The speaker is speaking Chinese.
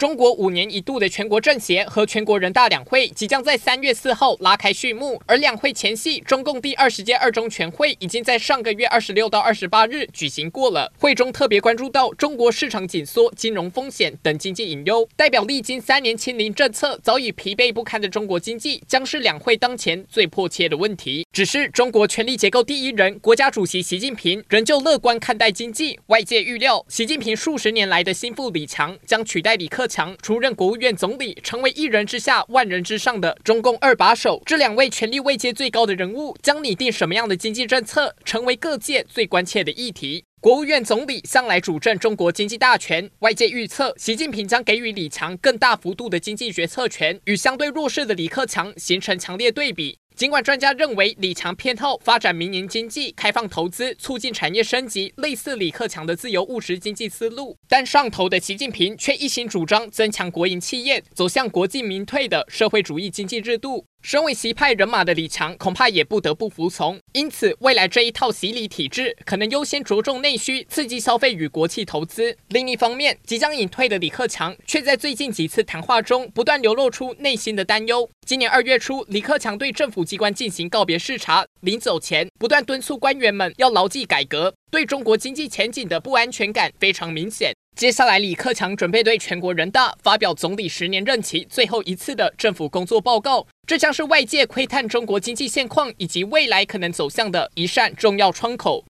中国五年一度的全国政协和全国人大两会即将在三月四号拉开序幕，而两会前夕，中共第二十届二中全会已经在上个月二十六到二十八日举行过了。会中特别关注到中国市场紧缩、金融风险等经济隐忧，代表历经三年清零政策早已疲惫不堪的中国经济，将是两会当前最迫切的问题。只是中国权力结构第一人、国家主席习近平仍旧乐观看待经济，外界预料习近平数十年来的心腹李强将取代李克强出任国务院总理，成为一人之下万人之上的中共二把手。这两位权力位阶最高的人物将拟定什么样的经济政策，成为各界最关切的议题。国务院总理向来主政中国经济大权，外界预测习近平将给予李强更大幅度的经济决策权，与相对弱势的李克强形成强烈对比。尽管专家认为李强偏好发展民营经济、开放投资、促进产业升级，类似李克强的自由务实经济思路，但上头的习近平却一心主张增强国营企业，走向国进民退的社会主义经济制度。身为习派人马的李强，恐怕也不得不服从。因此，未来这一套洗礼体制，可能优先着重内需，刺激消费与国企投资。另一方面，即将隐退的李克强，却在最近几次谈话中，不断流露出内心的担忧。今年二月初，李克强对政府机关进行告别视察，临走前，不断敦促官员们要牢记改革，对中国经济前景的不安全感非常明显。接下来，李克强准备对全国人大发表总理十年任期最后一次的政府工作报告，这将是外界窥探中国经济现况以及未来可能走向的一扇重要窗口。